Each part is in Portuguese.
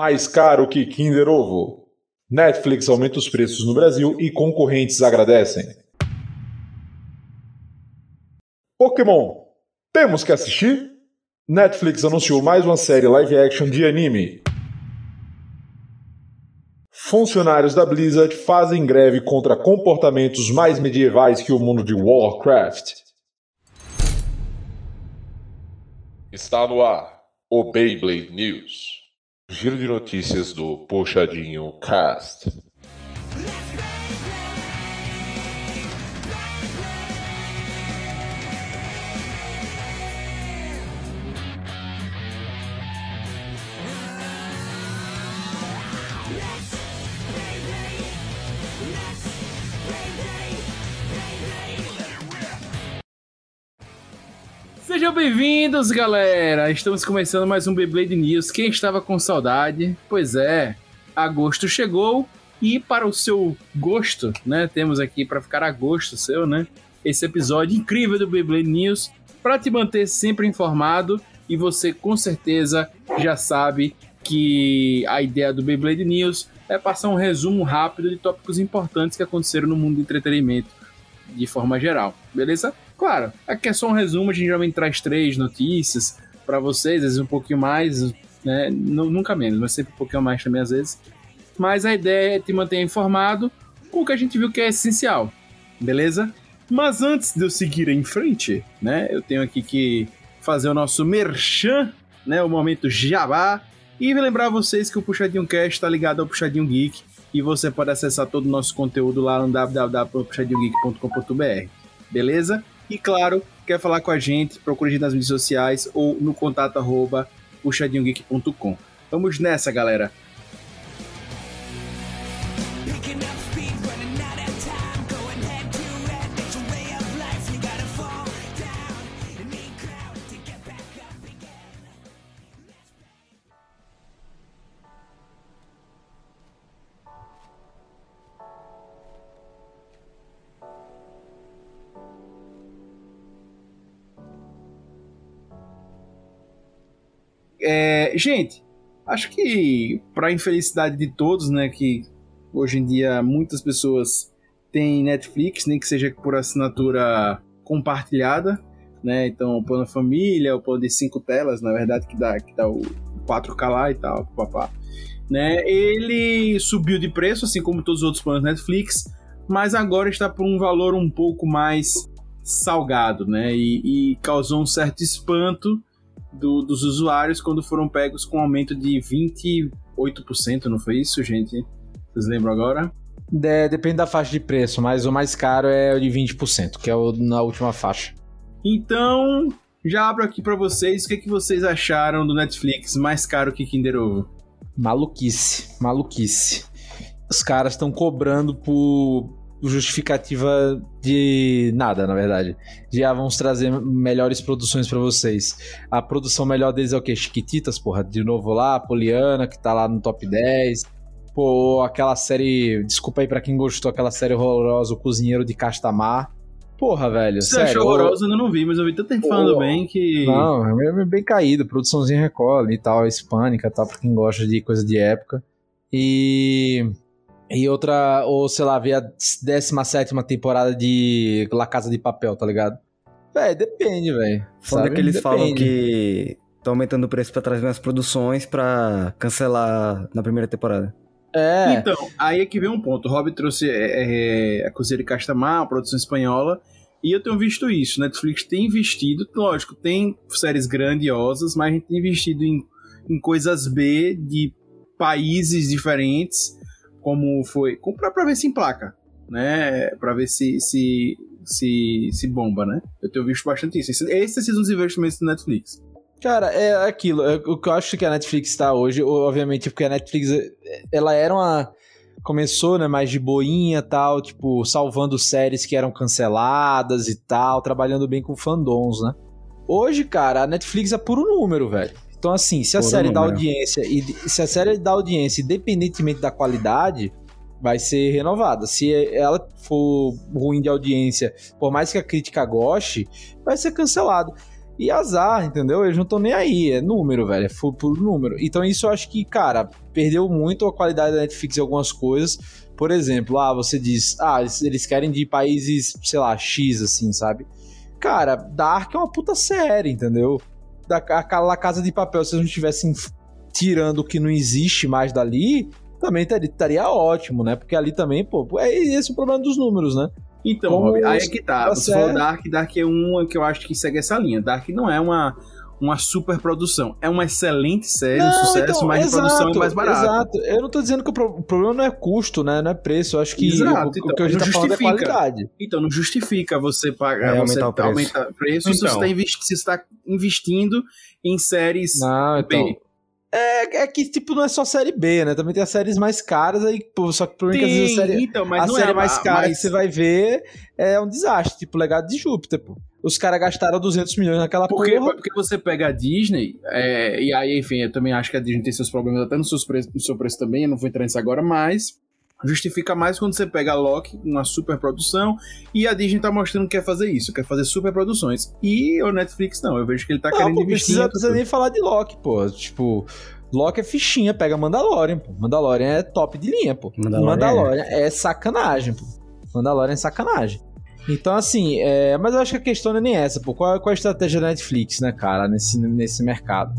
Mais caro que Kinder Ovo. Netflix aumenta os preços no Brasil e concorrentes agradecem. Pokémon. Temos que assistir? Netflix anunciou mais uma série live action de anime. Funcionários da Blizzard fazem greve contra comportamentos mais medievais que o mundo de Warcraft. Está no ar o Beyblade News. Giro de notícias do Puxadinho Cast. Sejam bem-vindos, galera! Estamos começando mais um Beyblade News. Quem estava com saudade? Pois é, agosto chegou e para o seu gosto, né? Temos aqui para ficar a gosto seu, né? Esse episódio incrível do Beyblade News para te manter sempre informado e você com certeza já sabe que a ideia do Beyblade News é passar um resumo rápido de tópicos importantes que aconteceram no mundo do entretenimento de forma geral, beleza? Claro, aqui é só um resumo, a gente geralmente traz três notícias para vocês, às vezes um pouquinho mais, né? Nunca menos, mas sempre um pouquinho mais também às vezes. Mas a ideia é te manter informado com o que a gente viu que é essencial, beleza? Mas antes de eu seguir em frente, né, eu tenho aqui que fazer o nosso merchan, né, o momento jabá, e lembrar vocês que o Puxadinho Cast está ligado ao Puxadinho Geek, e você pode acessar todo o nosso conteúdo lá no www.puxadinhogeek.com.br, beleza? E claro, quer falar com a gente, procure a gente nas mídias sociais ou no contato arroba puxadinhogeek.com. Vamos nessa, galera! É, gente, acho que para infelicidade de todos, né, que hoje em dia muitas pessoas têm Netflix, nem que seja por assinatura compartilhada, né? Então, o plano família, o plano de cinco telas, na verdade, que dá, que dá o 4K lá e tal, papá. Né? Ele subiu de preço, assim como todos os outros planos Netflix, mas agora está por um valor um pouco mais salgado, né? E, e causou um certo espanto do, dos usuários quando foram pegos com um aumento de 28%, não foi isso, gente? Vocês lembram agora? De, depende da faixa de preço, mas o mais caro é o de 20%, que é o na última faixa. Então, já abro aqui para vocês, o que, é que vocês acharam do Netflix mais caro que Kinder Ovo? Maluquice, maluquice. Os caras estão cobrando por justificativa de nada, na verdade. De ah, vamos trazer melhores produções para vocês. A produção melhor deles é o quê? Chiquititas, porra, de novo lá, Poliana, que tá lá no top 10. Pô, aquela série. Desculpa aí pra quem gostou, aquela série horrorosa, O Cozinheiro de Castamar. Porra, velho. Você sério, achou horrorosa? Eu não vi, mas eu vi tanta gente falando bem que. Não, é bem caído. Produçãozinha recolhe e tal, hispânica e tal, pra quem gosta de coisa de época. E. E outra, ou sei lá, ver a 17 temporada de La Casa de Papel, tá ligado? Véi, depende, velho. Quando é que eles depende. falam que estão aumentando o preço pra trazer mais produções pra cancelar na primeira temporada. É. Então, aí é que vem um ponto. O Rob trouxe é, é, a Cozinha de Castamar, uma produção espanhola, e eu tenho visto isso. Netflix tem investido, lógico, tem séries grandiosas, mas a gente tem investido em, em coisas B de países diferentes como foi. Pra, pra ver se emplaca, né? Pra ver se, se, se, se bomba, né? Eu tenho visto bastante isso. Esses são os investimentos do Netflix. Cara, é aquilo. É, o que eu acho que a Netflix tá hoje, obviamente, porque a Netflix, ela era uma. Começou, né, mais de boinha tal, tipo, salvando séries que eram canceladas e tal, trabalhando bem com fandoms, né? Hoje, cara, a Netflix é puro número, velho. Então, assim, se a série dá audiência e se a série dá audiência, independentemente da qualidade, vai ser renovada. Se ela for ruim de audiência, por mais que a crítica goste, vai ser cancelado. E azar, entendeu? Eles não estão nem aí, é número, velho, é por número. Então isso eu acho que, cara, perdeu muito a qualidade da Netflix em algumas coisas. Por exemplo, ah, você diz, ah, eles querem de países, sei lá, X, assim, sabe? Cara, Dark é uma puta série, entendeu? Da, a, Casa de Papel, se eles não estivessem tirando o que não existe mais dali, também estaria ótimo, né? Porque ali também, pô, é esse o problema dos números, né? Então, Rob, aí é que tá. Você falou Dark, Dark é uma que eu acho que segue essa linha. Dark não é uma, uma super produção. É uma excelente série, não, um sucesso, então, mas exato, produção é mais barato. Exato. Eu não tô dizendo que o problema não é custo, né? Não é preço. Eu acho que exato, o, então, o que a gente tá falando é qualidade. Então, não justifica você pagar, é, você aumentar o preço, aumentar o preço então. se você está investindo, tá investindo em séries não, então, B. É, é que, tipo, não é só série B, né? Também tem as séries mais caras, aí, pô, só que o problema é que às vezes a série, então, mas a série é, mais cara mas... que você vai ver é um desastre, tipo, Legado de Júpiter, pô. Os caras gastaram 200 milhões naquela porque, porra. Porque você pega a Disney, é, e aí, enfim, eu também acho que a Disney tem seus problemas até no seu preço, no seu preço também, eu não vou entrar nisso agora, mas justifica mais quando você pega a Loki, uma super produção, e a Disney tá mostrando que quer fazer isso, quer fazer super produções. E o Netflix não, eu vejo que ele tá não, querendo pô, investir. Não precisa nem falar de Loki, pô. Tipo, Loki é fichinha, pega Mandalorian, pô. Mandalorian é top de linha, pô. Mandalorian, Mandalorian é. é sacanagem, pô. Mandalorian é sacanagem. Então, assim, é... mas eu acho que a questão não é nem essa, pô. Qual, qual a estratégia da Netflix, né, cara, nesse, nesse mercado?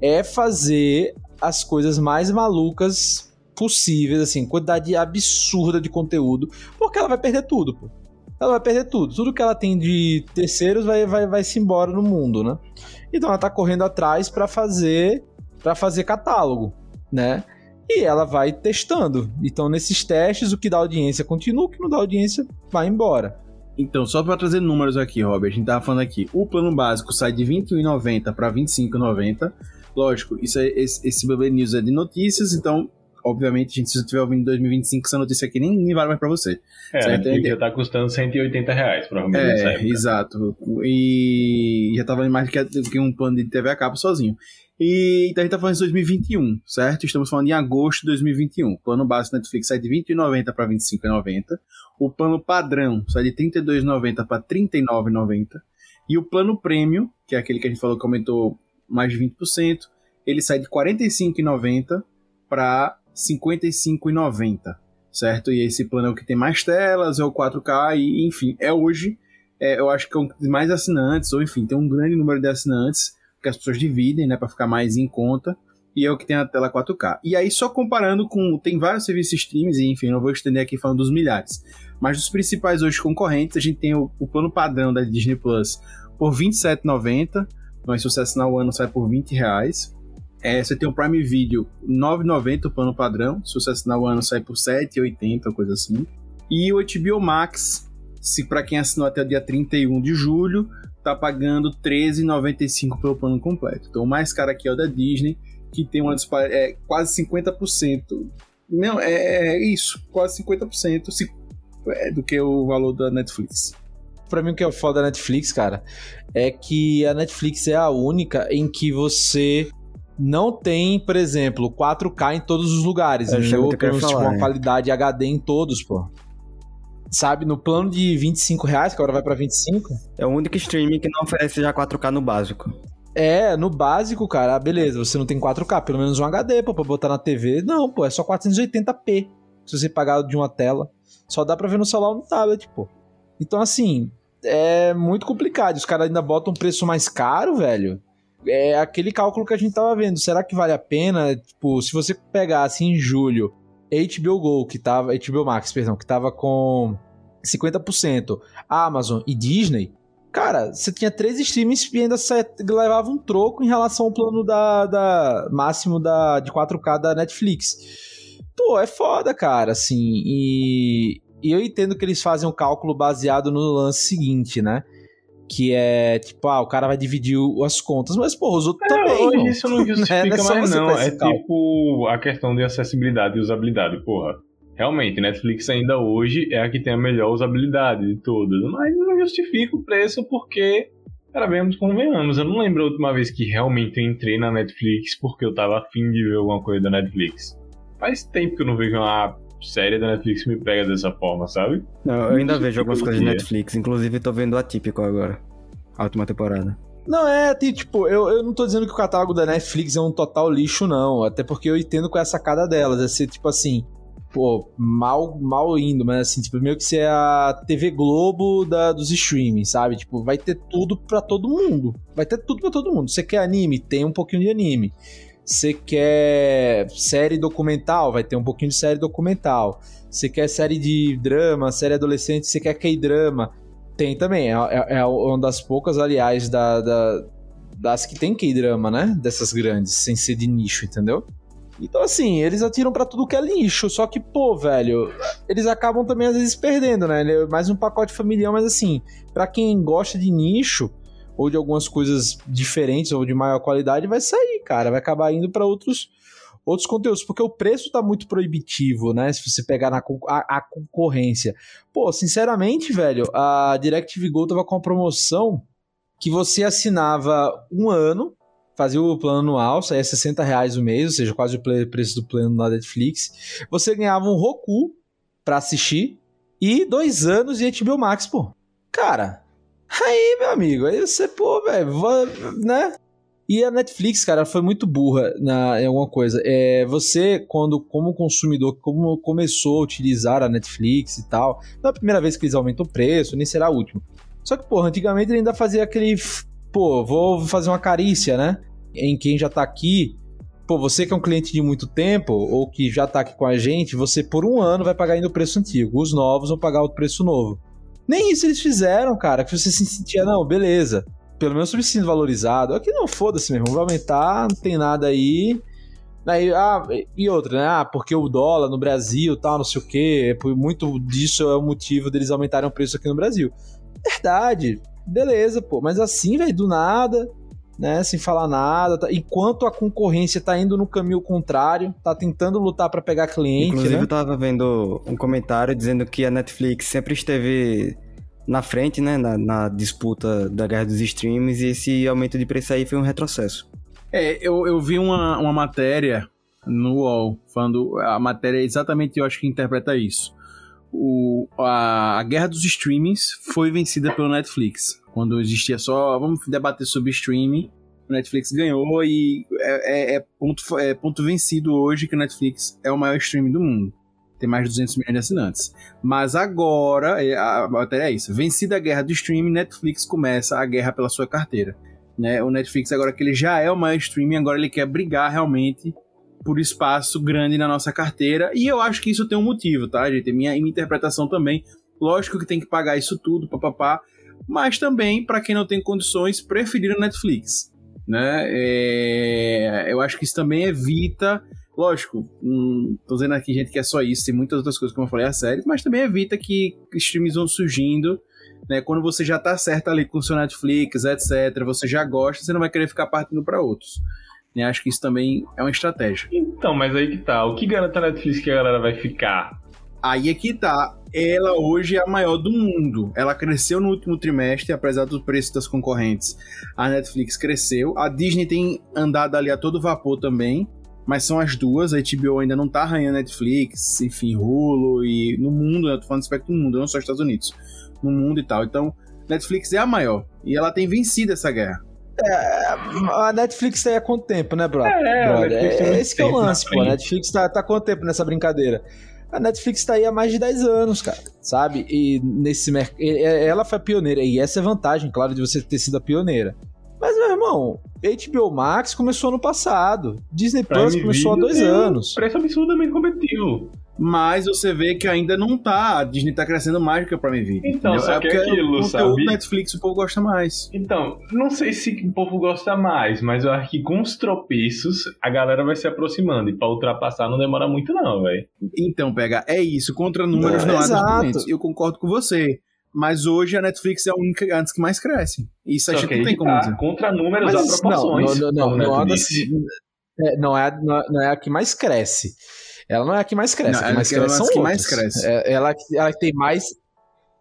É fazer as coisas mais malucas possíveis, assim, quantidade absurda de conteúdo, porque ela vai perder tudo, pô. Ela vai perder tudo. Tudo que ela tem de terceiros vai, vai, vai se embora no mundo, né? Então ela tá correndo atrás para fazer para fazer catálogo, né? E ela vai testando. Então, nesses testes, o que dá audiência continua, o que não dá audiência vai embora. Então, só para trazer números aqui, Robert, a gente tava falando aqui, o plano básico sai de R$ 21,90 para R$ 25,90. Lógico, isso é, esse, esse BB News é de notícias, então obviamente, gente, se você estiver ouvindo em 2025, essa notícia aqui nem, nem vale mais pra você. É, certo? a já tá custando 180 reais, provavelmente. É, exato. E já tava mais do que um plano de TV a cabo sozinho. E então a gente tá falando de 2021, certo? Estamos falando em agosto de 2021. O plano básico Netflix sai de R$ 20,90 para R$ 25,90. O plano padrão sai de R$ 32,90 para R$ 39,90. E o plano prêmio, que é aquele que a gente falou que aumentou mais de 20%, ele sai de R$ 45,90 para 55,90, certo? E esse plano é o que tem mais telas, é o 4K e, enfim, é hoje, é, eu acho que é um dos mais assinantes, ou enfim, tem um grande número de assinantes que as pessoas dividem, né, para ficar mais em conta, e é o que tem a tela 4K. E aí, só comparando com. Tem vários serviços streams, e enfim, não vou estender aqui falando dos milhares. Mas dos principais hoje concorrentes, a gente tem o, o plano padrão da Disney Plus por R$ 27,90. Mas se você assinar o ano, sai por 20 reais. É, você tem o Prime Video 9,90 o plano padrão. Se você assinar o ano, sai por 7,80, coisa assim. E o HBO Max, se para quem assinou até o dia 31 de julho, tá pagando 13,95 pelo plano completo. Então o mais caro aqui é o da Disney, que tem uma disparidade, é quase 50%. Não, é, é isso, quase 50% é, do que o valor da Netflix. Pra mim, o que é o foda da Netflix, cara, é que a Netflix é a única em que você não tem, por exemplo, 4K em todos os lugares. É, entendeu? Temos tipo, uma qualidade HD em todos, pô. Sabe, no plano de 25 reais, que agora vai pra 25. É o único streaming que não oferece já 4K no básico. É, no básico, cara, beleza, você não tem 4K, pelo menos um HD pô, pra botar na TV. Não, pô, é só 480p. Se você pagar de uma tela. Só dá pra ver no celular ou no tablet, pô. Então, assim, é muito complicado. Os caras ainda botam um preço mais caro, velho é aquele cálculo que a gente tava vendo. Será que vale a pena? Tipo, se você pegasse em julho HBO Go, que tava. HBO Max, perdão, que tava com 50%, Amazon e Disney. Cara, você tinha três streams e ainda levava um troco em relação ao plano da, da máximo da, de 4K da Netflix. Pô, é foda, cara, assim. E, e eu entendo que eles fazem um cálculo baseado no lance seguinte, né? que é tipo, ah, o cara vai dividir as contas, mas pô, os outros é, também. Hoje isso não justifica né? mais, não. É tipo a questão de acessibilidade e usabilidade, porra. Realmente, Netflix ainda hoje é a que tem a melhor usabilidade de todas, mas não justifica o preço porque, cara, vemos convenhamos. Eu não lembro a última vez que realmente eu entrei na Netflix porque eu tava afim de ver alguma coisa da Netflix. Faz tempo que eu não vejo uma série da Netflix me pega dessa forma, sabe? Não, eu ainda vejo algumas coisas de Netflix, inclusive tô vendo Atípico agora. A última temporada. Não, é, tipo, eu, eu não tô dizendo que o catálogo da Netflix é um total lixo, não. Até porque eu entendo com essa sacada delas. É ser, tipo assim, pô, mal, mal indo, mas assim, tipo, meio que ser a TV Globo da, dos streaming, sabe? Tipo, vai ter tudo pra todo mundo. Vai ter tudo pra todo mundo. Você quer anime? Tem um pouquinho de anime. Você quer série documental? Vai ter um pouquinho de série documental. Você quer série de drama, série adolescente? Você quer K-drama? Tem também. É, é, é, uma das poucas, aliás, da, da das que tem K-drama, né? Dessas grandes, sem ser de nicho, entendeu? Então, assim, eles atiram para tudo que é lixo. Só que, pô, velho, eles acabam também às vezes perdendo, né? É mais um pacote familiar, mas assim, para quem gosta de nicho ou de algumas coisas diferentes ou de maior qualidade, vai sair, cara. Vai acabar indo para outros outros conteúdos, porque o preço tá muito proibitivo, né? Se você pegar na a, a concorrência. Pô, sinceramente, velho, a DirecTV Go tava com uma promoção que você assinava um ano, fazia o plano anual, saía 60 reais o mês, ou seja, quase o preço do plano na Netflix. Você ganhava um Roku pra assistir e dois anos de HBO Max, pô. Cara, aí, meu amigo, aí você, pô, velho, né? E a Netflix, cara, foi muito burra na, em alguma coisa. É, você, quando, como consumidor, como começou a utilizar a Netflix e tal, não é a primeira vez que eles aumentam o preço, nem será a última. Só que, pô, antigamente ele ainda fazia aquele. Pô, vou fazer uma carícia, né? Em quem já tá aqui. Pô, você que é um cliente de muito tempo, ou que já tá aqui com a gente, você por um ano vai pagar ainda o preço antigo. Os novos vão pagar o preço novo. Nem isso eles fizeram, cara. Que você se sentia, não, beleza pelo menos me sinto valorizado. Aqui não, foda-se mesmo, vai aumentar, não tem nada aí. Aí, ah, e outra, né? Ah, porque o dólar no Brasil, tal, não sei o quê. Muito disso é o motivo deles aumentarem o preço aqui no Brasil. Verdade, beleza, pô. Mas assim, velho, do nada, né? Sem falar nada. Tá, enquanto a concorrência tá indo no caminho contrário, tá tentando lutar para pegar cliente. Inclusive, né? eu tava vendo um comentário dizendo que a Netflix sempre esteve na frente, né, na, na, disputa da guerra dos streams, e esse aumento de preço aí foi um retrocesso. É, eu, eu vi uma, uma matéria no UOL, falando, a matéria é exatamente, eu acho que interpreta isso. O, a, a guerra dos streamings foi vencida pelo Netflix. Quando existia só, vamos debater sobre streaming, o Netflix ganhou e é, é, é ponto, é ponto vencido hoje que o Netflix é o maior streaming do mundo tem mais de 200 milhões de assinantes. Mas agora, é, a matéria é isso: vencida a guerra do streaming, Netflix começa a guerra pela sua carteira. Né? O Netflix, agora que ele já é o maior streaming, agora ele quer brigar realmente por espaço grande na nossa carteira. E eu acho que isso tem um motivo, tá, gente? Minha, minha interpretação também. Lógico que tem que pagar isso tudo, papapá. Mas também, para quem não tem condições, preferir o Netflix. Né? É, eu acho que isso também evita Lógico, hum, tô dizendo aqui, gente, que é só isso, tem muitas outras coisas, como eu falei, a série, mas também evita que streams vão surgindo, né? Quando você já tá certo ali com o seu Netflix, etc., você já gosta, você não vai querer ficar partindo para outros. Né? Acho que isso também é uma estratégia. Então, mas aí que tá. O que garante a Netflix que a galera vai ficar? Aí é que tá. Ela hoje é a maior do mundo. Ela cresceu no último trimestre, apesar dos preços das concorrentes. A Netflix cresceu. A Disney tem andado ali a todo vapor também mas são as duas. A HBO ainda não tá arranhando Netflix, enfim, Hulu e no mundo, né? Eu tô falando do espectro do mundo, não só Estados Unidos, no mundo e tal. Então, Netflix é a maior e ela tem vencido essa guerra. É, a Netflix tá aí há quanto tempo, né, brother? É, brother? é esse que é o lance, pô. A Netflix tá, tá há quanto tempo nessa brincadeira? A Netflix tá aí há mais de 10 anos, cara, sabe? E nesse mercado. Ela foi a pioneira, e essa é a vantagem, claro, de você ter sido a pioneira. Mas, meu irmão, HBO Max começou ano passado. Disney Plus começou há dois anos. Preço absurdamente competitivo. Mas você vê que ainda não tá. A Disney tá crescendo mais do que a Prime Video. Então, entendeu? só é que é aquilo, o sabe? Netflix o povo gosta mais. Então, não sei se o povo gosta mais, mas eu acho que com os tropeços a galera vai se aproximando. E pra ultrapassar não demora muito, não, velho. Então, pega, é isso. Contra números não, não há Eu concordo com você. Mas hoje a Netflix é a única antes que mais cresce. Isso a gente não tem como tá. dizer. Contra números Mas, há proporções. Não, não, não, não, não, é, não, é, não é a que mais cresce. Ela não é a que mais cresce. Não, a que mais ela cresce são que mais cresce. É, ela, ela tem mais.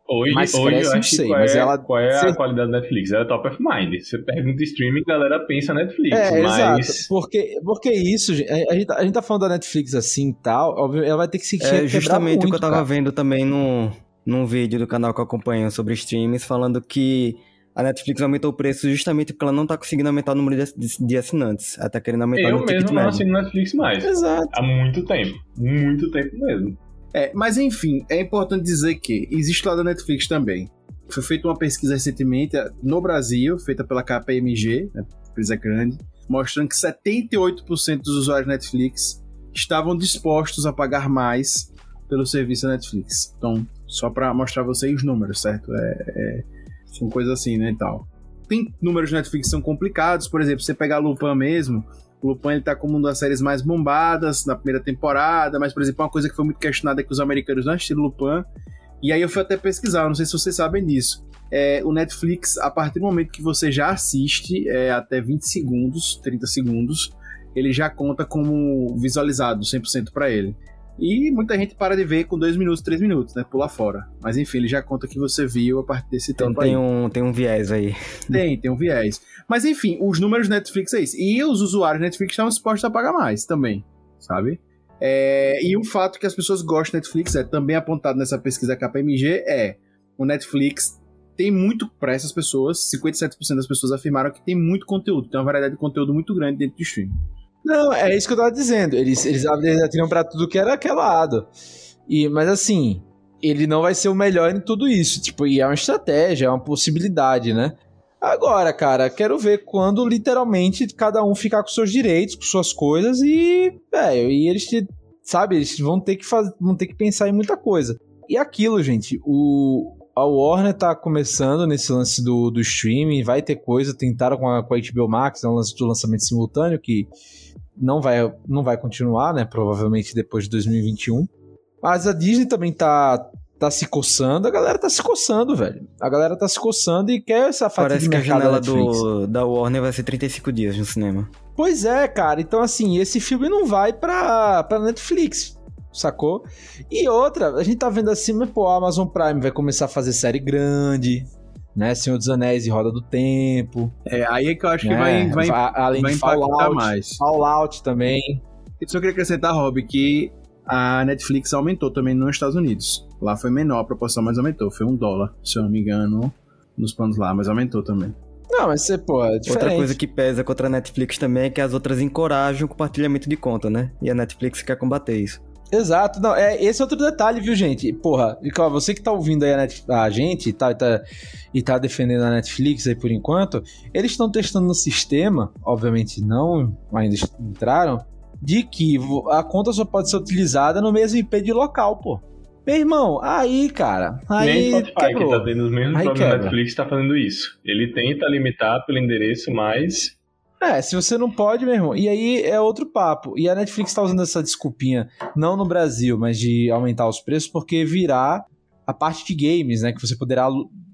Hoje, mais hoje cresce, eu acho sei, qual mas é, ela, qual é a qualidade da Netflix? Ela é top of mind. Você pergunta streaming, a galera pensa Netflix. É, mas... exato. Porque, porque isso, a gente, a gente tá falando da Netflix assim e tal, óbvio, ela vai ter que se é, justamente muito, o que eu tava cara. vendo também no, num vídeo do canal que eu acompanho sobre streams, falando que A Netflix aumentou o preço justamente porque ela não tá conseguindo aumentar o número de, de, de assinantes. Ela tá querendo aumentar Eu no mesmo não assino Netflix mais. Exato. Há muito tempo. Muito tempo mesmo. É, mas enfim, é importante dizer que existe lá da Netflix também. Foi feita uma pesquisa recentemente eh, no Brasil, feita pela KPMG, né, empresa grande, mostrando que 78% dos usuários Netflix estavam dispostos a pagar mais pelo serviço da Netflix. Então, só para mostrar vocês os números, certo? É, é, são coisas assim, né, e tal. Tem números de Netflix que são complicados, por exemplo, você pegar Lupin mesmo, Lupin ele tá como uma das séries mais bombadas na primeira temporada, mas, por exemplo, uma coisa que foi muito questionada é que os americanos não assistiram Lupin. E aí eu fui até pesquisar, não sei se vocês sabem disso. É, o Netflix, a partir do momento que você já assiste é, até 20 segundos, 30 segundos, ele já conta como visualizado 100% para ele. E muita gente para de ver com 2 minutos, 3 minutos, né? Pula fora. Mas enfim, ele já conta que você viu a partir desse Então tempo tem aí. um, tem um viés aí. Tem, tem um viés. Mas enfim, os números do Netflix é isso. E os usuários do Netflix estão dispostos a pagar mais também, sabe? É, e um fato que as pessoas gostam do Netflix é também apontado nessa pesquisa KPMG é o Netflix tem muito para essas pessoas, 57% das pessoas afirmaram que tem muito conteúdo, tem uma variedade de conteúdo muito grande dentro do stream. Não, é isso que eu tava dizendo. Eles, eles, atiram pra tudo que era aquele lado. E, mas assim, ele não vai ser o melhor em tudo isso. Tipo, e é uma estratégia, é uma possibilidade, né? Agora, cara, quero ver quando literalmente cada um ficar com seus direitos, com suas coisas e, velho, e eles te, sabe, eles vão ter que fazer, vão ter que pensar em muita coisa. E aquilo, gente, o a Warner tá começando nesse lance do, do streaming, vai ter coisa, tentaram com a, com a HBO Max, é um lance do lançamento simultâneo que não vai, não vai continuar, né? Provavelmente depois de 2021. Mas a Disney também tá, tá se coçando, a galera tá se coçando, velho. A galera tá se coçando e quer essa fatia Parece de que a janela do, da Warner vai ser 35 dias no cinema. Pois é, cara. Então, assim, esse filme não vai pra, pra Netflix, sacou? E outra, a gente tá vendo assim, mas, pô, a Amazon Prime vai começar a fazer série grande, né? Senhor dos Anéis e Roda do Tempo. É, aí é que eu acho que né? vai, vai, Va- além vai de impactar Fallout, mais. Fallout também. Eu só queria acrescentar, Rob, que a Netflix aumentou também nos Estados Unidos. Lá foi menor a proporção, mas aumentou. Foi um dólar, se eu não me engano, nos planos lá, mas aumentou também. Não, mas você, pô, é diferente. Outra coisa que pesa contra a Netflix também é que as outras encorajam o compartilhamento de conta, né? E a Netflix quer combater isso. Exato, não, é, esse é outro detalhe, viu, gente? Porra, você que tá ouvindo aí a, Net- a gente e tá, e tá, e tá defendendo a Netflix aí por enquanto, eles estão testando no sistema, obviamente não, ainda entraram, de que a conta só pode ser utilizada no mesmo IP de local, pô. Meu irmão, aí, cara, aí Nem Spotify, que quebrou. tá tendo os mesmos Aí problemas quebra. Netflix, tá fazendo isso. Ele tenta limitar pelo endereço, mas É, se você não pode, meu irmão. E aí é outro papo. E a Netflix tá usando essa desculpinha, não no Brasil, mas de aumentar os preços, porque virá a parte de games, né? Que você poderá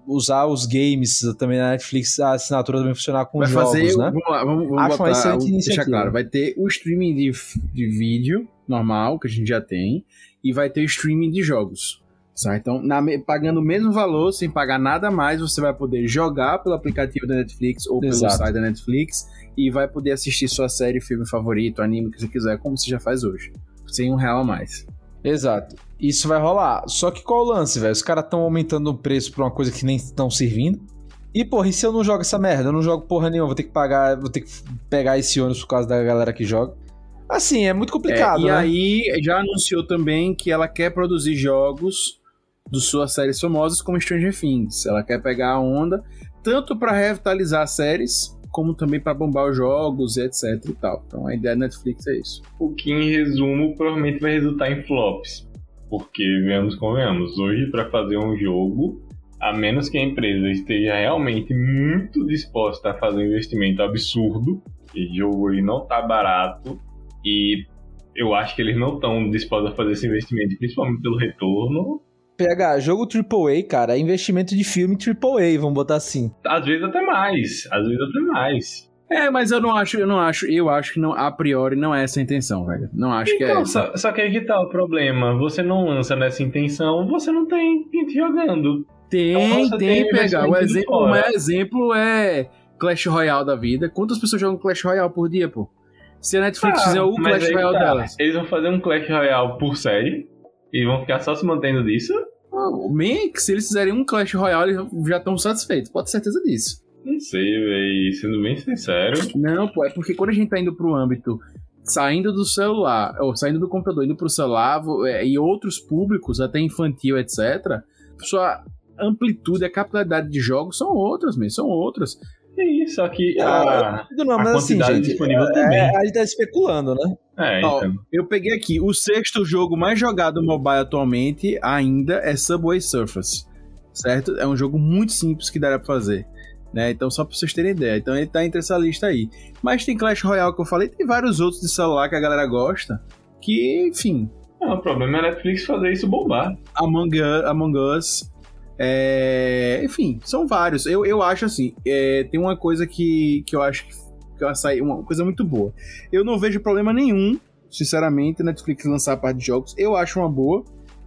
usar os games também na Netflix, a assinatura também funcionar com vai jogos, fazer. né? Vamos lá, vamos, vamos Acho uma botar. excelente Deixa iniciativa. claro, vai ter o streaming de, de vídeo normal, que a gente já tem, e vai ter o streaming de jogos. Certo? Então, na pagando o mesmo valor, sem pagar nada mais, você vai poder jogar pelo aplicativo da Netflix ou pelo Exato. site da Netflix e vai poder assistir sua série, filme favorito, anime que você quiser, como você já faz hoje. Sem um real a mais. Exato. Isso vai rolar. Só que qual o lance, velho? Os caras estão aumentando o preço pra uma coisa que nem estão servindo. E, porra, e se eu não jogo essa merda? Eu não jogo porra nenhuma, vou ter que pagar, vou ter que pegar esse ônibus por causa da galera que joga. Assim, é muito complicado, É, e né? aí, já anunciou também que ela quer produzir jogos de suas séries famosas como Stranger Things. Ela quer pegar a onda tanto para revitalizar séries, como também para bombar os jogos e etc e tal. Então a ideia da Netflix é isso. o que em resumo provavelmente vai resultar em flops. Porque, vemos como vemos, hoje para fazer um jogo, a menos que a empresa esteja realmente muito disposta a fazer um investimento absurdo, e jogo aí não tá barato, e eu acho que eles não estão dispostos a fazer esse investimento, principalmente pelo retorno, PH, jogo AAA, cara, é investimento de filme AAA, vamos botar assim. às vezes até mais, às vezes até mais. É, mas eu não acho, eu não acho, eu acho que não, a priori não é essa a intenção, velho. Não acho que é Então, essa. só, só que aí que tá o problema. Você não lança nessa intenção, você não tem gente jogando. Tem, Então, tem, tem pegar. O exemplo, o fora. maior exemplo é Clash Royale da vida. Quantas pessoas jogam Clash Royale por dia, pô? Se a Netflix Ah, fizer o Clash Royale tá. delas. Eles vão fazer um Clash Royale por série e vão ficar só se mantendo disso. Bem, se eles fizerem um Clash Royale, já estão satisfeitos, pode ter certeza disso. Não sei, velho. Sendo bem sincero. Não, pô, é porque quando a gente tá indo pro âmbito saindo do celular, ou saindo do computador, indo pro celular, é, e outros públicos, até infantil, etc., sua amplitude, a capilaridade de jogos são outras, mesmo, são outras. É isso, só que a, não, a assim, quantidade assim, gente, disponível é, também. É, a gente tá especulando, né? É, então. Ó, eu peguei aqui, o sexto jogo mais jogado mobile atualmente ainda é Subway Surfers, certo? É um jogo muito simples que daria pra fazer. Né? Então, só pra vocês terem ideia. Então, ele tá entre essa lista aí. Mas tem Clash Royale que eu falei, tem vários outros de celular que a galera gosta. Que, enfim. Não, o problema é a Netflix fazer isso bombar. Among Us. Among Us é... Enfim, são vários. Eu, eu acho assim, é... tem uma coisa que, que eu acho que, que uma coisa muito boa. Eu não vejo problema nenhum, sinceramente, Netflix lançar a parte de jogos. Eu acho uma boa,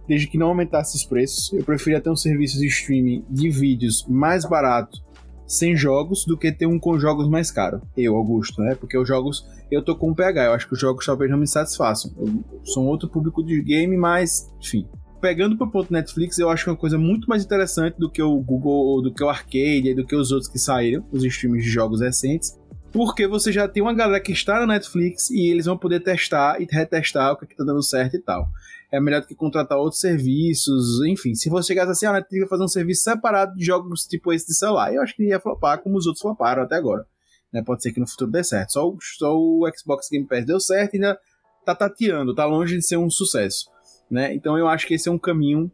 desde que não aumentasse os preços. Eu preferia ter um serviço de streaming de vídeos mais barato, sem jogos, do que ter um com jogos mais caro. Eu, Augusto, né? Porque os jogos. Eu tô com um PH, eu acho que os jogos talvez não me satisfaçam. Eu sou um outro público de game, mas, enfim, pegando pro ponto Netflix, eu acho que é uma coisa muito mais interessante do que o Google, do que o Arcade, do que os outros que saíram, os streams de jogos recentes. Porque você já tem uma galera que está na Netflix e eles vão poder testar e retestar o que, é está dando certo e tal. É melhor do que contratar outros serviços, enfim. Se você chegasse assim, a Netflix vai fazer um serviço separado de jogos tipo esse de celular, eu acho que ia flopar como os outros floparam até agora. Né? Pode ser que no futuro dê certo. Só o, só o Xbox Game Pass deu certo e ainda tá tateando, tá longe de ser um sucesso né? Então eu acho que esse é um caminho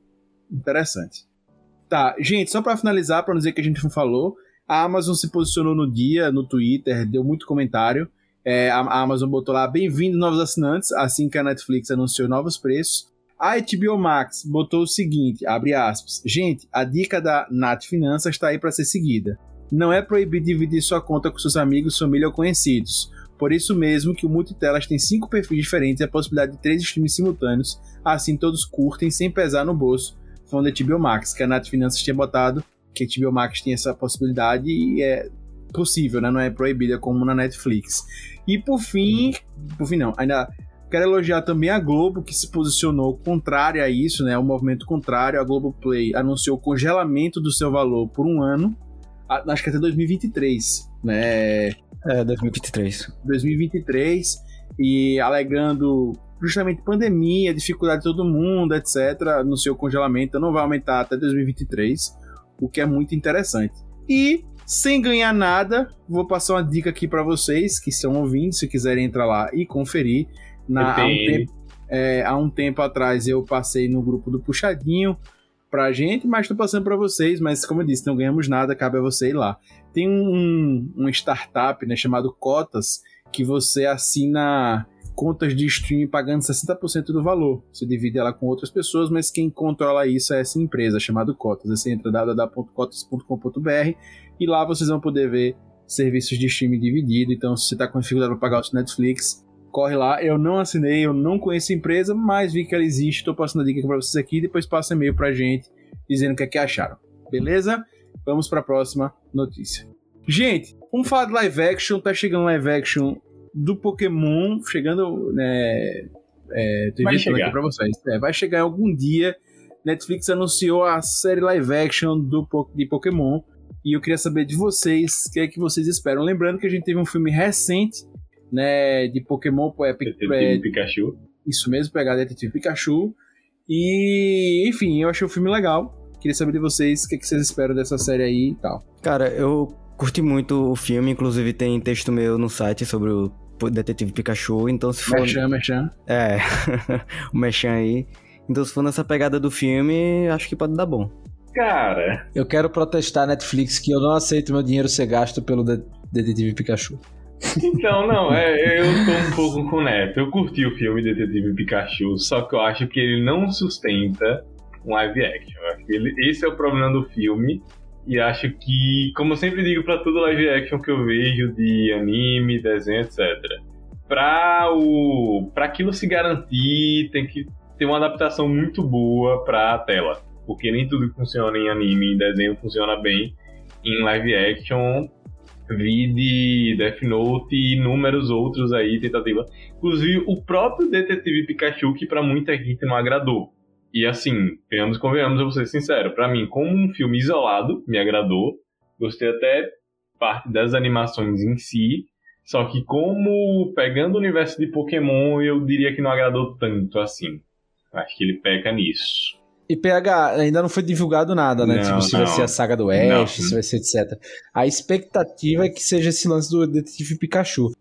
interessante. Tá, gente, só para finalizar, para não dizer que a gente não falou, a Amazon se posicionou no dia, no Twitter, deu muito comentário. É, a, Amazon botou lá, bem-vindo novos assinantes, assim que a Netflix anunciou novos preços. A HBO Max botou o seguinte, abre aspas, gente, a dica da Nat Finanças está aí para ser seguida. Não é proibido dividir sua conta com seus amigos, família ou conhecidos. Por isso mesmo que o Multitelas tem cinco perfis diferentes e a possibilidade de três streams simultâneos, assim todos curtem sem pesar no bolso, falando da HBO Max, que a Nath Finanças tinha botado, que a HBO Max tem essa possibilidade e é possível, né? não é proibida como na Netflix. E por fim, por fim não, ainda quero elogiar também a Globo, que se posicionou contrária a isso, né? o movimento contrário, a Globo Play anunciou o congelamento do seu valor por um ano, acho que até 2023, né? É, 2023. 2023, e alegando justamente pandemia, dificuldade de todo mundo, etc., no seu congelamento, não vai aumentar até 2023, o que é muito interessante. E, sem ganhar nada, vou passar uma dica aqui para vocês que estão ouvindo, se quiserem entrar lá e conferir. Na, há, um tempo, é, há um tempo atrás eu passei no grupo do Puxadinho pra gente, mas estou passando para vocês, mas como eu disse, não ganhamos nada, cabe a você ir lá tem um, um startup né, chamado Cotas que você assina contas de streaming pagando 60% do valor. Você divide ela com outras pessoas, mas quem controla isso é essa empresa chamada Cotas. Você entra www.cotas.com.br e lá vocês vão poder ver serviços de streaming dividido. Então, se você está com dificuldade para pagar o seu Netflix, corre lá. Eu não assinei, eu não conheço a empresa, mas vi que ela existe. Estou passando a dica para vocês aqui. Depois passa e-mail para a gente dizendo o que é que acharam. Beleza? Vamos para a próxima notícia. Gente, vamos falar de live action. Tá chegando live action do Pokémon, chegando, né? É, vai chegar. aqui pra vocês. É, vai chegar algum dia. Netflix anunciou a série live action do, de Pokémon. E eu queria saber de vocês o que é que vocês esperam. Lembrando que a gente teve um filme recente, né? De Pokémon. É, é, Pikachu. Isso mesmo, pegar Detetive Pikachu. E, enfim, eu achei o filme legal. Queria saber de vocês o que, é que vocês esperam dessa série aí e tal. Cara, eu curti muito o filme, inclusive tem texto meu no site sobre o Detetive Pikachu, então se for... Mechan, Mechan. É, o Mechan aí. Então se for nessa pegada do filme, acho que pode dar bom. Cara... Eu quero protestar a Netflix que eu não aceito meu dinheiro ser gasto pelo de Detetive Pikachu. Então, não, é, eu tô um pouco com o Neto. Eu curti o filme Detetive Pikachu, só que eu acho que ele não sustenta um live action. Ele, esse é o problema do filme. E acho que, como eu sempre digo para todo live action que eu vejo de anime, desenho, etc. Pra, o, pra aquilo se garantir, tem que ter uma adaptação muito boa pra tela. Porque nem tudo que funciona em anime e desenho funciona bem em live action. Vi Death Note e inúmeros outros aí, tentativa. Inclusive o próprio Detetive Pikachu, que para muita gente não agradou E assim, venhamos convenhamos, eu vou ser sincero, para mim, como um filme isolado, me agradou. Gostei até parte das animações em si. Só que como pegando o universo de Pokémon, eu diria que não agradou tanto assim. Acho que ele peca nisso. E PH, ainda não foi divulgado nada, né? Não, tipo, se não. vai ser a saga do Ash, se vai ser etc. A expectativa é que seja esse lance do Detetive Pikachu.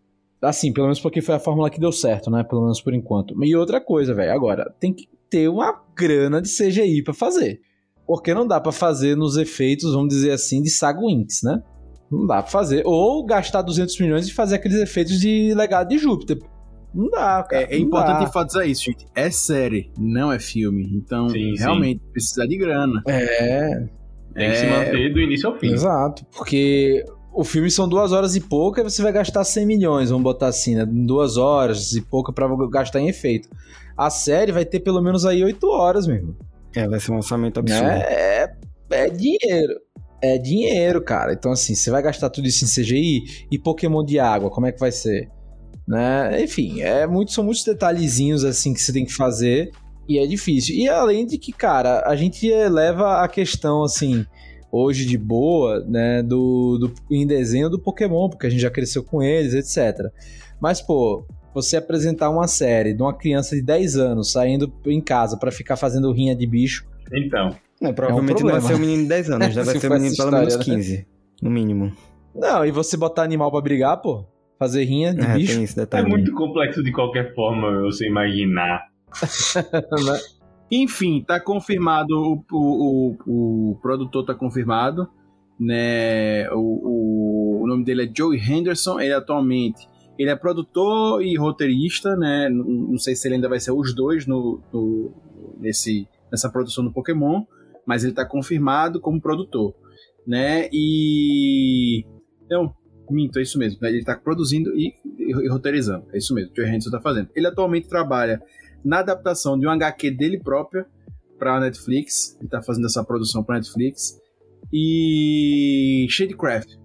Assim, pelo menos porque foi a fórmula que deu certo, né? Pelo menos por enquanto. E outra coisa, velho, agora, tem que ter uma grana de CGI para fazer. Porque não dá para fazer nos efeitos, vamos dizer assim, de Winx, né? Não dá pra fazer. Ou gastar 200 milhões e fazer aqueles efeitos de legado de Júpiter. Não dá, cara. É, é importante enfatizar isso, gente. É série, não é filme. Então, sim, realmente, sim. precisa de grana. É. Tem que se é. manter do início ao fim. Exato. Porque o filme são duas horas e pouco, e você vai gastar 100 milhões, vamos botar assim, né? Duas horas e pouco para gastar em efeito. A série vai ter pelo menos aí 8 horas mesmo. É, vai ser um orçamento absurdo. É, é dinheiro. É dinheiro, cara. Então, assim, você vai gastar tudo isso em CGI e Pokémon de água, como é que vai ser? Né? Enfim, é muito, são muitos detalhezinhos assim que você tem que fazer e é difícil. E além de que, cara, a gente leva a questão assim hoje de boa, né, do, do em desenho do Pokémon, porque a gente já cresceu com eles, etc. Mas pô, você apresentar uma série de uma criança de 10 anos saindo em casa para ficar fazendo rinha de bicho. Então, é, provavelmente é um não vai ser um menino de 10 anos, já vai ser um menino pelo menos 15, né? no mínimo. Não, e você botar animal para brigar, pô? Fazer rinha de é, bicho. é muito complexo de qualquer forma você imaginar. Enfim, tá confirmado, o, o, o, o, produtor tá confirmado, né? O, o, nome dele é Joey Henderson, ele atualmente ele é produtor e roteirista, né? Não, não sei se ele ainda vai ser os dois no, no nesse, nessa produção do Pokémon, mas ele tá confirmado como produtor, né? E não, Minto, é isso mesmo. Né? Ele está produzindo e, e, e, roteirizando. É isso mesmo, o Joe Henderson está fazendo. Ele atualmente trabalha na adaptação de um HQ dele própria para a Netflix. Ele está fazendo essa produção para Netflix. E Shadecraft.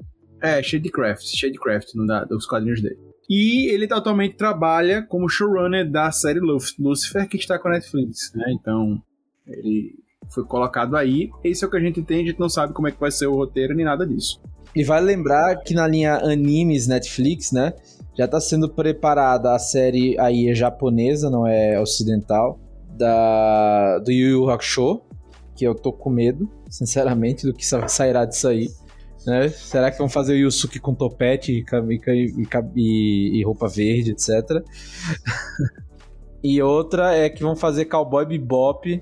É, Shadecraft. Shadecraft, no da, dos quadrinhos dele. E ele atualmente trabalha como showrunner da série Lucifer, que está com a Netflix. Né? Então, ele foi colocado aí. Esse é o que a gente tem, a gente não sabe como é que vai ser o roteiro nem nada disso. E vale lembrar que na linha animes Netflix, né, já está sendo preparada a série aí é japonesa, não é ocidental, da do Yu Yu Hakusho, que eu tô com medo, sinceramente, do que sairá disso aí. Né? Será que vão fazer o Yusuke com topete e, e, e, e roupa verde, etc. e outra é que vão fazer Cowboy Bebop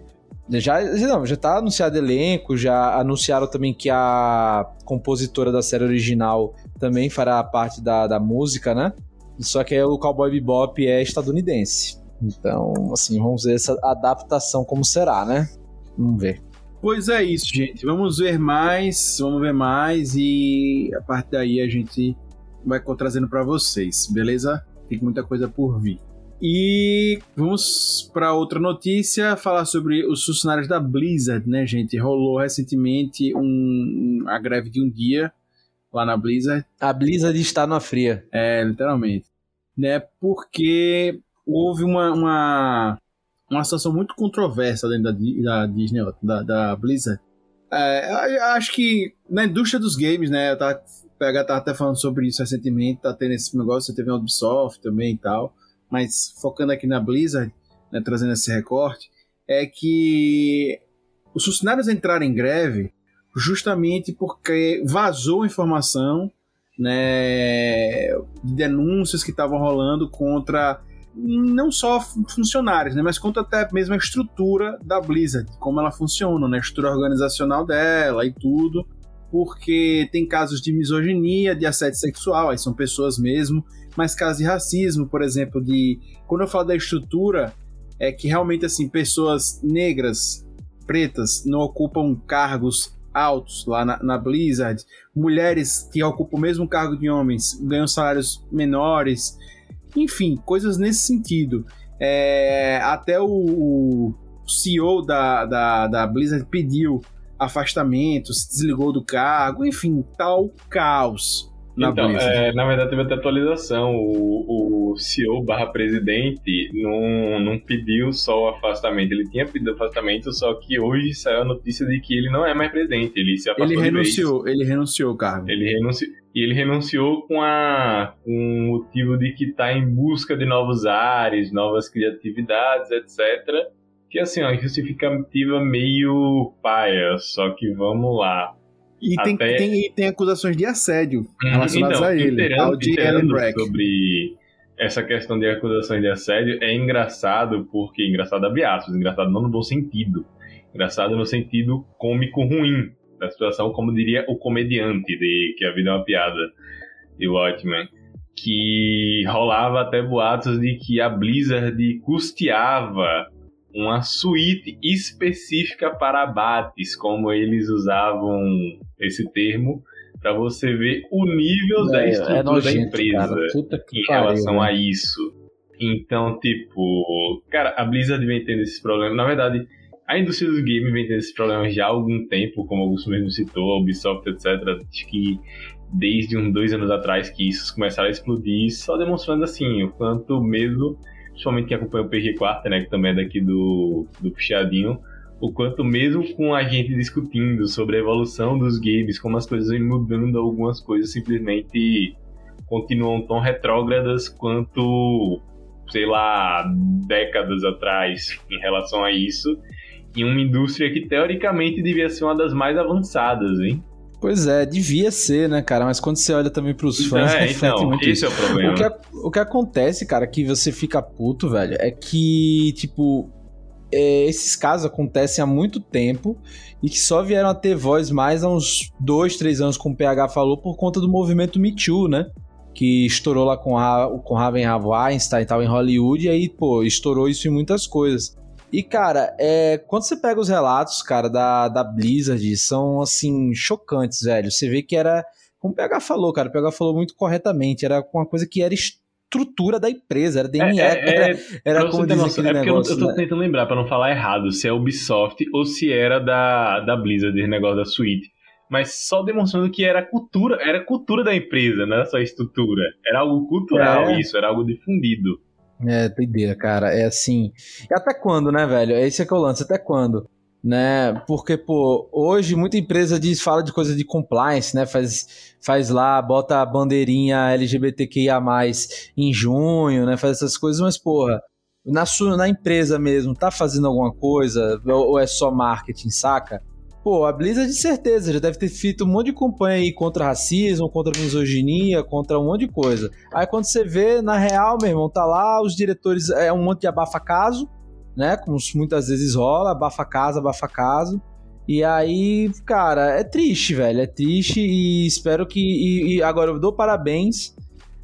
já, não, já tá anunciado elenco, já anunciaram também que a compositora da série original também fará parte da, da música, né? Só que o Cowboy Bebop é estadunidense. Então, assim, vamos ver essa adaptação como será, né? Vamos ver. Pois é isso, gente. Vamos ver mais, vamos ver mais e a partir daí a gente vai trazendo para vocês, beleza? Tem muita coisa por vir. E vamos para outra notícia, falar sobre os funcionários da Blizzard, né, gente? Rolou recentemente um, a greve de um dia lá na Blizzard. A Blizzard está na fria. É, literalmente. Né, porque houve uma, uma, uma situação muito controversa dentro da, da Disney, da, da Blizzard. É, acho que na indústria dos games, né, eu tava, PH tava até falando sobre isso recentemente, tá tendo esse negócio, você teve a Ubisoft também e tal mas focando aqui na Blizzard, né, trazendo esse recorte, é que os funcionários entraram em greve justamente porque vazou informação né, de denúncias que estavam rolando contra não só funcionários, né, mas contra até mesmo a estrutura da Blizzard, como ela funciona, né, a estrutura organizacional dela e tudo, porque tem casos de misoginia, de assédio sexual, aí são pessoas mesmo mas casos de racismo, por exemplo, de quando eu falo da estrutura, é que realmente assim pessoas negras, pretas, não ocupam cargos altos lá na, na Blizzard, mulheres que ocupam o mesmo cargo de homens ganham salários menores, enfim, coisas nesse sentido. É, até o, o CEO da, da, da Blizzard pediu afastamento, se desligou do cargo, enfim, tal caos Na, então, é, na verdade teve até atualização. O, o CEO barra presidente não, não pediu só o afastamento. Ele tinha pedido afastamento, só que hoje saiu a notícia de que ele não é mais presidente. Ele se afastou Ele renunciou, ele renunciou, cargo. Ele renunciou. E ele renunciou com, a, com o motivo de que está em busca de novos ares, novas criatividades, etc. Que assim, ó, justificativa meio paia, só que vamos lá. E tem, Até... tem, tem acusações de assédio uhum. relacionadas então, a ele, ao de sobre essa questão de acusações de assédio é engraçado porque engraçado abre aspas, engraçado não no bom sentido, engraçado no sentido cômico ruim da situação, como diria o comediante de que a vida é uma piada de Watchmen, que rolava até boatos de que a Blizzard custeava uma suíte específica para abates, como eles usavam esse termo, para você ver o nível é, da é estrutura é nojento, da empresa em pariu, relação né? a isso. Então, tipo, cara, a Blizzard vem tendo esses problemas. Na verdade, a indústria dos games vem tendo esses problemas já há algum tempo, como alguns mesmo citou, a Ubisoft, etc. Acho que desde uns dois anos atrás que isso começaram a explodir, só demonstrando assim o quanto mesmo principalmente quem acompanha o PG Quarta, né, que também é daqui do, do Puxadinho, o quanto mesmo com a gente discutindo sobre a evolução dos games, como as coisas vêm mudando, algumas coisas simplesmente continuam tão retrógradas quanto, sei lá, décadas atrás em relação a isso, em uma indústria que teoricamente devia ser uma das mais avançadas, hein? Pois é, devia ser, né, cara? Mas quando você olha também pros fãs, é, então, muito esse isso. é o problema. O que, o que acontece, cara, que você fica puto, velho, é que, tipo, é, esses casos acontecem há muito tempo e que só vieram a ter voz mais há uns dois, três anos, como o PH falou, por conta do movimento Me Too, né? Que estourou lá com, a, com Raven Weinstein e tal em Hollywood, e aí, pô, estourou isso em muitas coisas. E, cara, é, quando você pega os relatos, cara, da, da Blizzard, são, assim, chocantes, velho. Você vê que era, como o PH falou, cara, o PH falou muito corretamente, era uma coisa que era estrutura da empresa, era DNA, é, é, era, é, era como dizer noção, É porque negócio, eu, eu tô né? tentando lembrar, pra não falar errado, se é Ubisoft ou se era da, da Blizzard, esse negócio da suíte mas só demonstrando que era cultura, era cultura da empresa, não era só estrutura. Era algo cultural é. isso, era algo difundido. É, doideira, cara. É assim. E até quando, né, velho? Esse é que é o lance, até quando? Né? Porque, pô, hoje muita empresa diz, fala de coisa de compliance, né? Faz, faz lá, bota a bandeirinha LGBTQIA em junho, né? Faz essas coisas, mas, porra, na, sua, na empresa mesmo, tá fazendo alguma coisa? Ou é só marketing, saca? Pô, a Blizzard de certeza já deve ter feito um monte de campanha aí contra racismo, contra misoginia, contra um monte de coisa. Aí quando você vê, na real, meu irmão, tá lá, os diretores, é um monte de abafa-caso, né? Como muitas vezes rola, abafa-caso, abafa-caso. E aí, cara, é triste, velho, é triste e espero que. E, e agora eu dou parabéns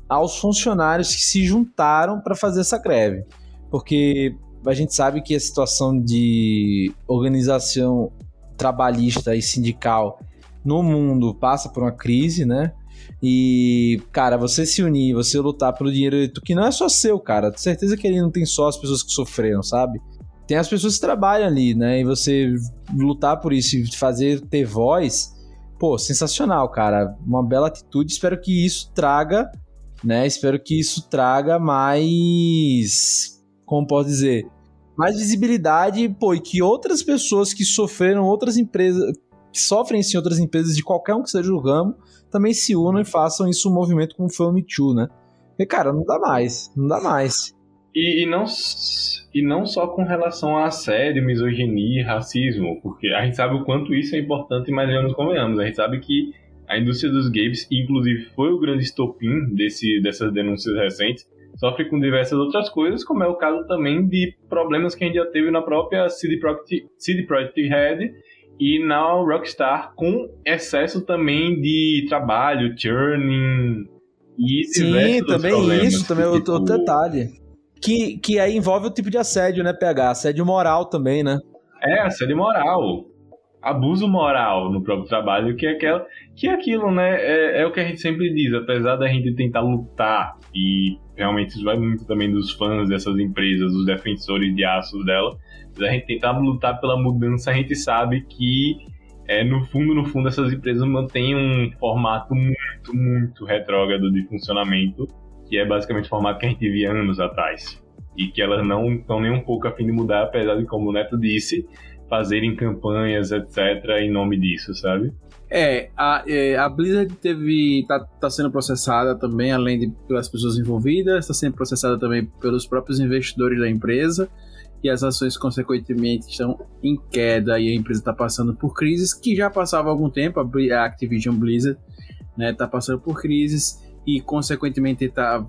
aos funcionários que se juntaram para fazer essa greve. Porque a gente sabe que a situação de organização trabalhista e sindical no mundo passa por uma crise, né? E, cara, você se unir, você lutar pelo dinheiro que não é só seu, cara. Tenho certeza que ele não tem só as pessoas que sofreram, sabe? Tem as pessoas que trabalham ali, né? E você lutar por isso e fazer ter voz, pô, sensacional, cara. Uma bela atitude. Espero que isso traga, né? Espero que isso traga mais. Como posso dizer? Mais visibilidade, pô, e que outras pessoas que sofreram, outras empresas, que sofrem em outras empresas de qualquer um que seja o ramo, também se unam e façam isso um movimento como foi o Me Too, né? Porque, cara, não dá mais, não dá mais. E, e, não, e não só com relação a assédio, misoginia e racismo, porque a gente sabe o quanto isso é importante, mas não nos convenhamos. A gente sabe que a indústria dos games, inclusive, foi o grande estopim desse, dessas denúncias recentes, sofre com diversas outras coisas, como é o caso também de problemas que a gente já teve na própria CD Projekt, CD Projekt Red e na Rockstar, com excesso também de trabalho, churning e Sim, também isso, também é tipo... outro detalhe. Que, que aí envolve o tipo de assédio, né, PH? Assédio moral também, né? É, assédio moral. Abuso moral no próprio trabalho, que é, aquela, que é aquilo, né? É, é o que a gente sempre diz, apesar da gente tentar lutar e realmente isso vai muito também dos fãs dessas empresas, dos defensores de aço dela. A gente tentar lutar pela mudança, a gente sabe que é, no fundo, no fundo, essas empresas mantêm um formato muito, muito retrógrado de funcionamento, que é basicamente o formato que a gente via anos atrás. E que elas não estão nem um pouco a fim de mudar, apesar de, como o Neto disse, fazerem campanhas, etc., em nome disso, sabe? É, a, é, a Blizzard teve. Tá, tá sendo processada também, além de pelas pessoas envolvidas, está sendo processada também pelos próprios investidores da empresa. E as ações, consequentemente, estão em queda e a empresa está passando por crises que já passava algum tempo. A Activision Blizzard está né, passando por crises e, consequentemente, tá,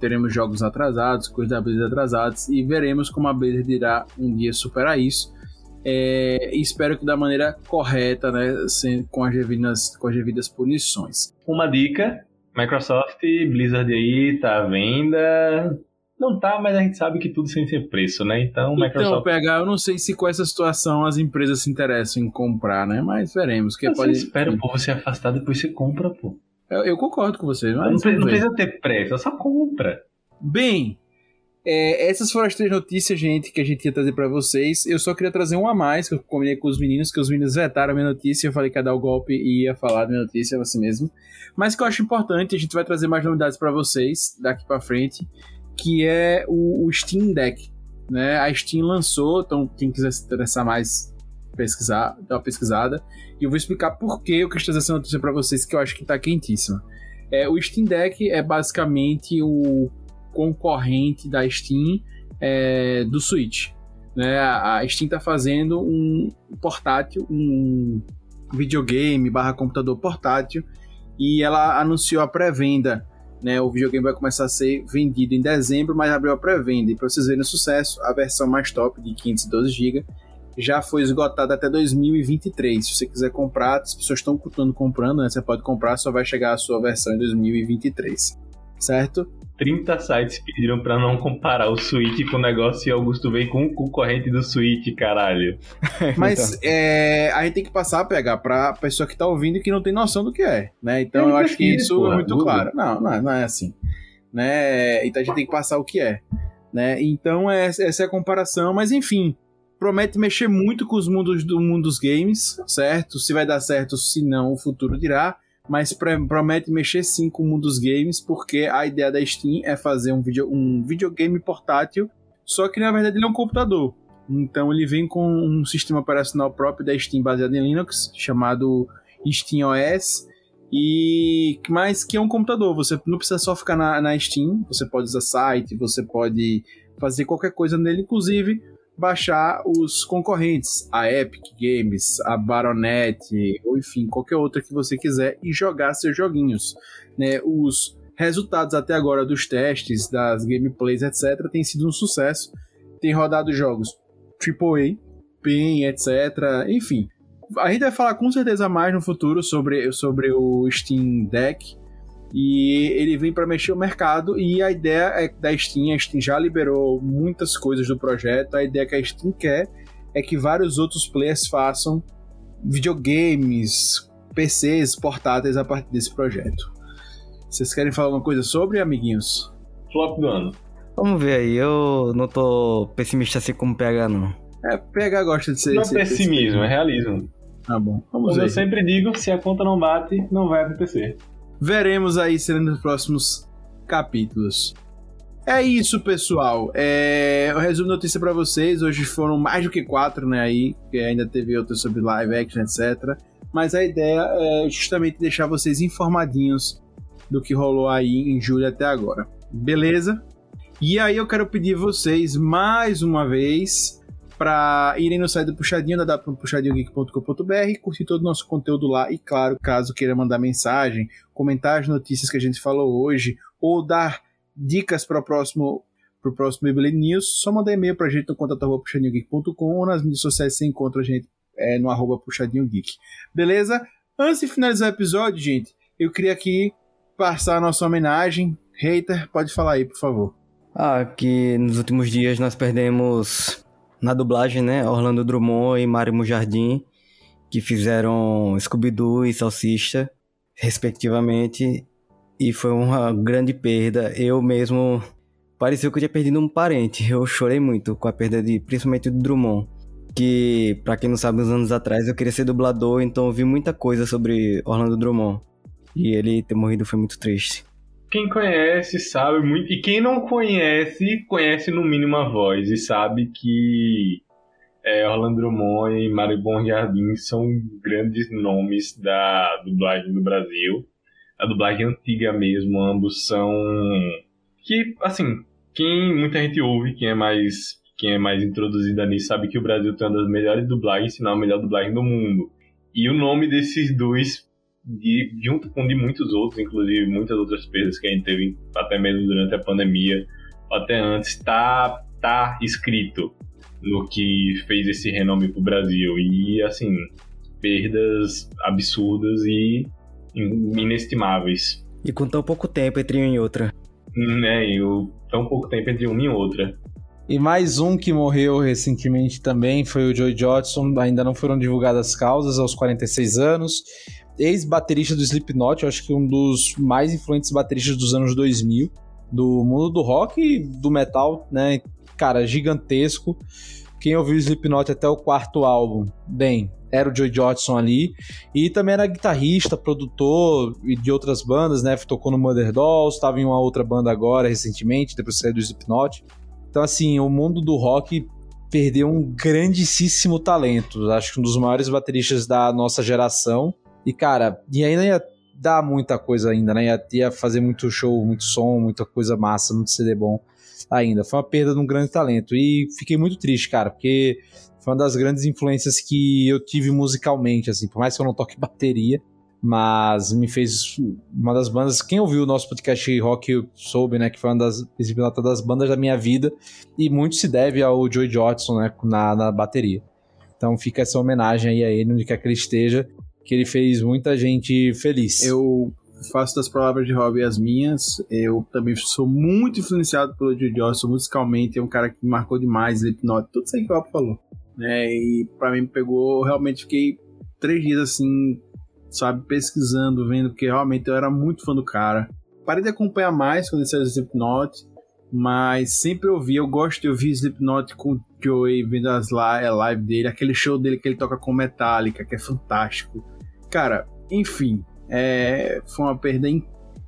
teremos jogos atrasados, coisas da Blizzard atrasadas e veremos como a Blizzard irá um dia superar isso é, espero que da maneira correta, né, com, as devidas, com as devidas punições. Uma dica: Microsoft, Blizzard aí tá à venda. Não tá, mas a gente sabe que tudo sem ser preço, né? Então, então Microsoft. Então, pegar, eu não sei se com essa situação as empresas se interessam em comprar, né? Mas veremos. Que pode... Você espera, pô, você afastado, depois você compra, pô. Eu, eu concordo com você, mas. Não, não precisa ter pressa, só compra. Bem, é, essas foram as três notícias, gente, que a gente ia trazer para vocês. Eu só queria trazer uma a mais, que eu combinei com os meninos, que os meninos vetaram a minha notícia. Eu falei que ia dar o golpe e ia falar da minha notícia assim mesmo. Mas que eu acho importante, a gente vai trazer mais novidades para vocês daqui para frente, que é o, o, Steam Deck. Né? A Steam lançou, então quem quiser se interessar mais, pesquisar, dá uma pesquisada. E eu vou explicar por que eu quis trazer essa notícia para vocês, que eu acho que tá quentíssima. É, o Steam Deck é basicamente o concorrente da Steam é, do Switch. Né? A Steam está fazendo um portátil, um videogame barra computador portátil e ela anunciou a pré-venda. Né? O videogame vai começar a ser vendido em dezembro, mas abriu a pré-venda. E para vocês verem o sucesso, a versão mais top de 512 GB já foi esgotada até 2023. Se você quiser comprar, as pessoas estão comprando, né? Você pode comprar, só vai chegar a sua versão em 2023. Certo? 30 sites pediram para não comparar o Switch com o negócio e Augusto veio com o concorrente do Switch, caralho. Mas então. é, a gente tem que passar a pegar pra pessoa que tá ouvindo e que não tem noção do que é, né? Então eu, eu acho que isso é muito claro. Não, não é, não é assim. Né? Então a gente tem que passar o que é. Né? Então é, essa é a comparação, mas enfim, promete mexer muito com os mundos do mundo dos games, certo? Se vai dar certo, se não, o futuro dirá mas promete mexer sim com o mundo dos games, porque a ideia da Steam é fazer um, video, um videogame portátil, só que na verdade ele é um computador. Então ele vem com um sistema operacional próprio da Steam baseado em Linux, chamado Steam OS, e mais que é um computador. Você não precisa só ficar na, na Steam, você pode usar site, você pode fazer qualquer coisa nele, inclusive baixar os concorrentes, a Epic Games, a Baronet, ou enfim, qualquer outra que você quiser, e jogar seus joguinhos. Né? Os resultados até agora dos testes, das gameplays, etc., têm sido um sucesso. Tem rodado jogos AAA, PEN, etc. Enfim, a gente vai falar com certeza mais no futuro sobre, sobre o Steam Deck e ele vem para mexer o mercado e a ideia é da Steam, a Steam já liberou muitas coisas do projeto, a ideia que a Steam quer é que vários outros players façam videogames, PCs, portáteis a partir desse projeto. Vocês querem falar alguma coisa sobre, amiguinhos? Flop do ano. Vamos ver aí, eu não tô pessimista assim como PH não. É, PH gosta de ser... Não é pessimismo, é realismo. Tá bom, vamos Como ver. eu sempre digo, se a conta não bate, não vai acontecer. Veremos aí sendo nos próximos capítulos. É isso, pessoal. É... Eu resumo notícia para vocês. Hoje foram mais do que quatro, né? Aí, que ainda teve outras sobre live action, etc. Mas a ideia é justamente deixar vocês informadinhos do que rolou aí em julho até agora. Beleza? E aí eu quero pedir vocês mais uma vez para irem no site do Puxadinho, da puxadinhogeek.com.br, curtir todo o nosso conteúdo lá e, claro, caso queira mandar mensagem, comentar as notícias que a gente falou hoje ou dar dicas para o próximo para o próximo Beyblade News, só mandar e-mail para a gente no contato puxadinhogeek.com ou nas mídias sociais você encontra a gente é, no arroba puxadinhogeek. Beleza? Antes de finalizar o episódio, gente, eu queria aqui passar a nossa homenagem. Hater, pode falar aí, por favor. Ah, que nos últimos dias nós perdemos na dublagem, né? Orlando Drummond e Mário Mujardim, que fizeram Scooby-Doo e Salsicha, respectivamente, e foi uma grande perda. Eu mesmo pareceu que eu tinha perdido um parente. Eu chorei muito com a perda de, principalmente do Drummond. que, para quem não sabe, uns anos atrás eu queria ser dublador, então eu vi muita coisa sobre Orlando Drummond. E ele ter morrido foi muito triste. Quem conhece sabe muito, e quem não conhece, conhece no mínimo a voz e sabe que é, Orlando Drummond e Mário Bom Jardim são grandes nomes da dublagem do Brasil. A dublagem antiga mesmo, ambos são que, assim, quem muita gente ouve, quem é mais quem é mais introduzida nisso sabe que o Brasil tem uma das melhores dublagens, se não a melhor dublagem do mundo. E o nome desses dois, de, junto com de muitos outros, inclusive muitas outras perdas que a gente teve até mesmo durante a pandemia, até antes, tá, tá escrito no que fez esse renome pro Brasil. E, assim, perdas absurdas e inestimáveis. E com tão pouco tempo entre uma e outra. É, e o, tão pouco tempo entre uma e outra. E mais um que morreu recentemente também foi o Joey Jodson. Ainda não foram divulgadas as causas, aos 46 anos. Ex-baterista do Slipknot, eu acho que um dos mais influentes bateristas dos anos 2000. Do mundo do rock e do metal, né? Cara, gigantesco. Quem ouviu o Slipknot até o quarto álbum, bem, era o Joey Jodson ali. E também era guitarrista, produtor de outras bandas, né? Tocou no Mother Dolls, estava em uma outra banda agora, recentemente, depois saiu do Slipknot. Então, assim, o mundo do rock perdeu um grandíssimo talento. Acho que um dos maiores bateristas da nossa geração. E, cara, e ainda ia dar muita coisa ainda, né? Ia, ia fazer muito show, muito som, muita coisa massa, muito CD bom ainda. Foi uma perda de um grande talento. E fiquei muito triste, cara, porque foi uma das grandes influências que eu tive musicalmente, assim, por mais que eu não toque bateria, mas me fez uma das bandas. Quem ouviu o nosso podcast rock soube, né, que foi uma das, das bandas da minha vida e muito se deve ao Joey Jodson, né, na, na bateria. Então fica essa homenagem aí a ele, onde quer que ele esteja, que ele fez muita gente feliz. Eu faço das palavras de Rob as minhas. Eu também sou muito influenciado pelo Joey Jodson musicalmente. É um cara que marcou demais, Slipknot, tudo isso aí que o Rob falou. É, e para mim pegou, realmente fiquei três dias assim sabe, pesquisando, vendo, porque realmente eu era muito fã do cara. Parei de acompanhar mais quando ele saiu do Slipknot, mas sempre ouvi, eu gosto de ouvir Slipknot com o Joey, vendo as live, dele, aquele show dele que ele toca com Metallica, que é fantástico. Cara, enfim, é, foi uma perda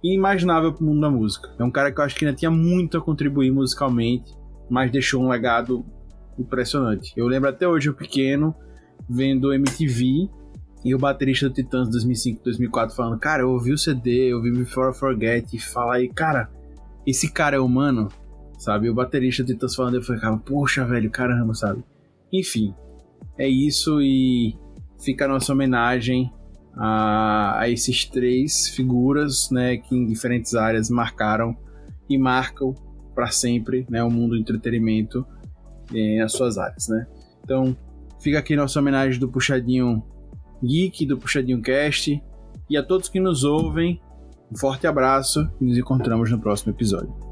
inimaginável pro mundo da música. É um cara que eu acho que ainda tinha muito a contribuir musicalmente, mas deixou um legado impressionante. Eu lembro até hoje, eu pequeno, vendo MTV e o baterista do Titãs 2005, 2004 falando, cara, eu ouvi o CD, eu ouvi Before I Forget, e fala aí, cara, esse cara é humano, sabe? E o baterista do Titãs falando, eu falei, cara, poxa, velho, caramba, sabe? Enfim, é isso e fica a nossa homenagem a, a esses três figuras, né, que em diferentes áreas marcaram e marcam para sempre, né, o mundo do entretenimento eh, nas suas áreas, né? Então, fica aqui nossa homenagem do Puxadinho Geek do Puxadinho Cast e a todos que nos ouvem. Um forte abraço e nos encontramos no próximo episódio.